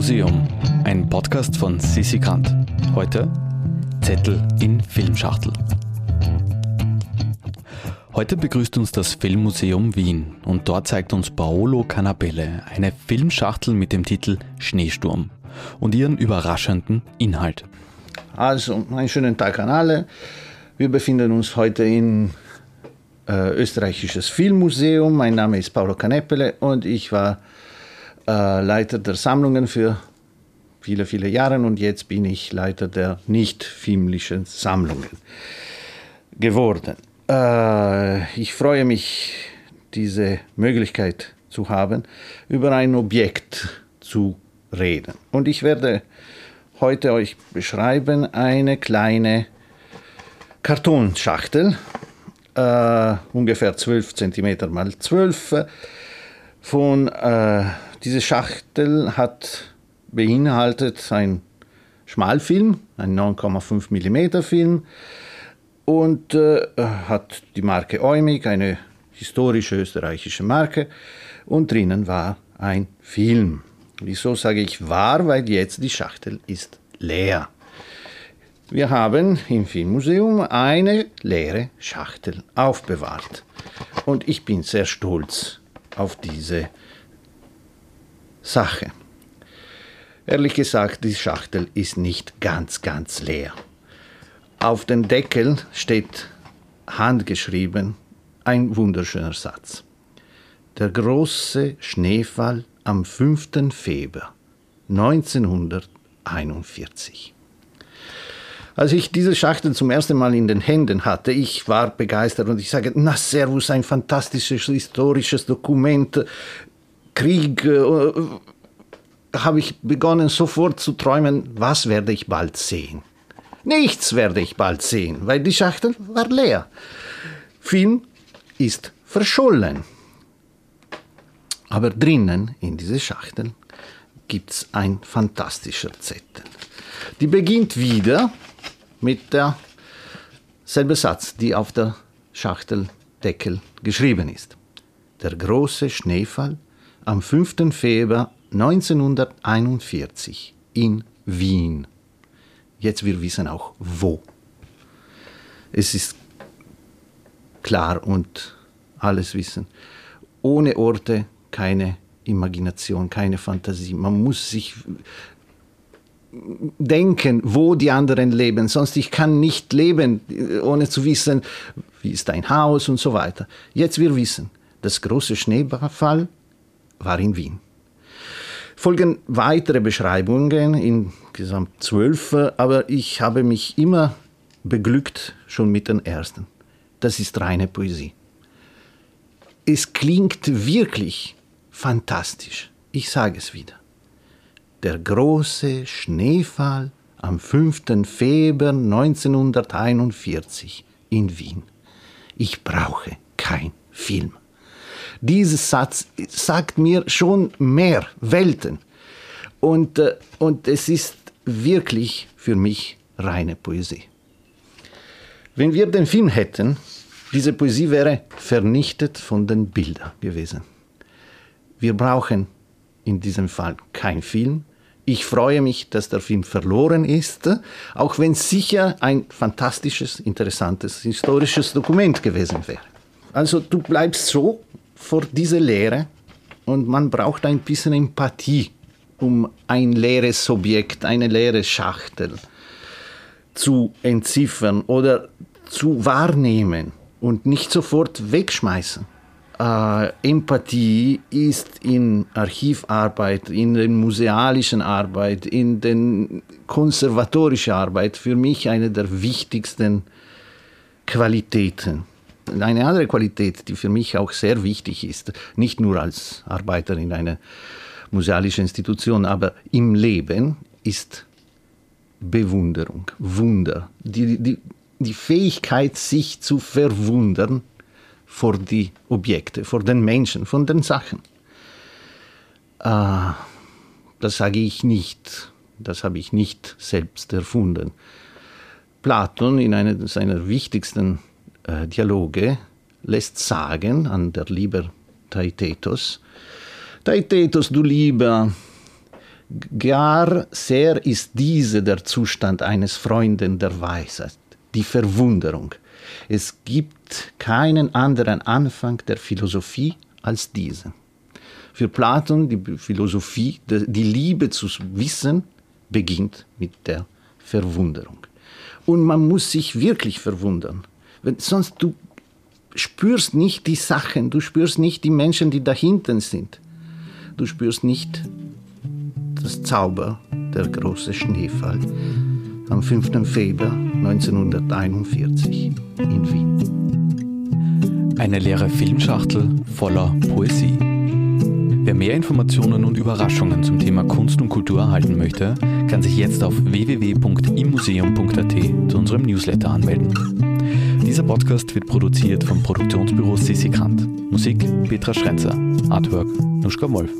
Filmmuseum, ein Podcast von Sissi Grant. Heute Zettel in Filmschachtel. Heute begrüßt uns das Filmmuseum Wien und dort zeigt uns Paolo Canabelle eine Filmschachtel mit dem Titel Schneesturm und ihren überraschenden Inhalt. Also, einen schönen Tag an alle. Wir befinden uns heute im äh, österreichisches Filmmuseum. Mein Name ist Paolo Caneppele und ich war äh, Leiter der Sammlungen für viele, viele Jahre und jetzt bin ich Leiter der nicht filmlichen Sammlungen geworden. Äh, ich freue mich, diese Möglichkeit zu haben, über ein Objekt zu reden. Und ich werde heute euch beschreiben eine kleine Kartonschachtel, äh, ungefähr 12 cm mal 12 von äh, diese Schachtel hat beinhaltet ein Schmalfilm, ein 9,5 mm Film und äh, hat die Marke Eumig, eine historische österreichische Marke und drinnen war ein Film. Wieso sage ich war? Weil jetzt die Schachtel ist leer. Wir haben im Filmmuseum eine leere Schachtel aufbewahrt. Und ich bin sehr stolz auf diese Sache. Ehrlich gesagt, die Schachtel ist nicht ganz, ganz leer. Auf dem Deckel steht handgeschrieben ein wunderschöner Satz. Der große Schneefall am 5. Februar 1941. Als ich diese Schachtel zum ersten Mal in den Händen hatte, ich war begeistert und ich sage, na Servus, ein fantastisches historisches Dokument, Krieg, äh, habe ich begonnen sofort zu träumen, was werde ich bald sehen. Nichts werde ich bald sehen, weil die Schachtel war leer. Film ist verschollen. Aber drinnen in dieser Schachtel gibt es ein fantastischer Zettel. Die beginnt wieder mit der selbe Satz, die auf der Schachteldeckel geschrieben ist. Der große Schneefall am 5. Februar 1941 in Wien. Jetzt wir wissen auch wo. Es ist klar und alles wissen. Ohne Orte keine Imagination, keine Fantasie. Man muss sich denken, wo die anderen leben. Sonst ich kann nicht leben, ohne zu wissen, wie ist dein Haus und so weiter. Jetzt wir wissen, das große Schneefall war in Wien. Folgen weitere Beschreibungen, insgesamt zwölf, aber ich habe mich immer beglückt schon mit den ersten. Das ist reine Poesie. Es klingt wirklich fantastisch. Ich sage es wieder. Der große Schneefall am 5. Februar 1941 in Wien. Ich brauche kein Film. Dieser Satz sagt mir schon mehr Welten. Und, äh, und es ist wirklich für mich reine Poesie. Wenn wir den Film hätten, diese Poesie wäre vernichtet von den Bildern gewesen. Wir brauchen in diesem Fall kein Film. Ich freue mich, dass der Film verloren ist, auch wenn es sicher ein fantastisches, interessantes, historisches Dokument gewesen wäre. Also du bleibst so vor dieser Leere und man braucht ein bisschen Empathie, um ein leeres Objekt, eine leere Schachtel zu entziffern oder zu wahrnehmen und nicht sofort wegschmeißen. Äh, Empathie ist in Archivarbeit, in der musealischen Arbeit, in der konservatorischen Arbeit für mich eine der wichtigsten Qualitäten eine andere Qualität, die für mich auch sehr wichtig ist, nicht nur als Arbeiter in einer musealischen Institution, aber im Leben, ist Bewunderung, Wunder, die, die, die Fähigkeit, sich zu verwundern vor die Objekte, vor den Menschen, von den Sachen. Ah, das sage ich nicht, das habe ich nicht selbst erfunden. Platon in einer seiner wichtigsten äh, Dialoge lässt sagen an der Liebe Taitetos, Taitetos, du Lieber, Gar sehr ist diese der Zustand eines Freunden der Weisheit, die Verwunderung. Es gibt keinen anderen Anfang der Philosophie als diese. Für Platon, die Philosophie, die Liebe zu wissen, beginnt mit der Verwunderung. Und man muss sich wirklich verwundern. Sonst du spürst nicht die Sachen, du spürst nicht die Menschen, die dahinten sind. Du spürst nicht das Zauber der große Schneefall am 5. Februar 1941 in Wien. Eine leere Filmschachtel voller Poesie. Wer mehr Informationen und Überraschungen zum Thema Kunst und Kultur erhalten möchte, kann sich jetzt auf www.immuseum.at zu unserem Newsletter anmelden. Dieser Podcast wird produziert vom Produktionsbüro Sissi Grant. Musik Petra Schrenzer. Artwork Nuschka Wolf.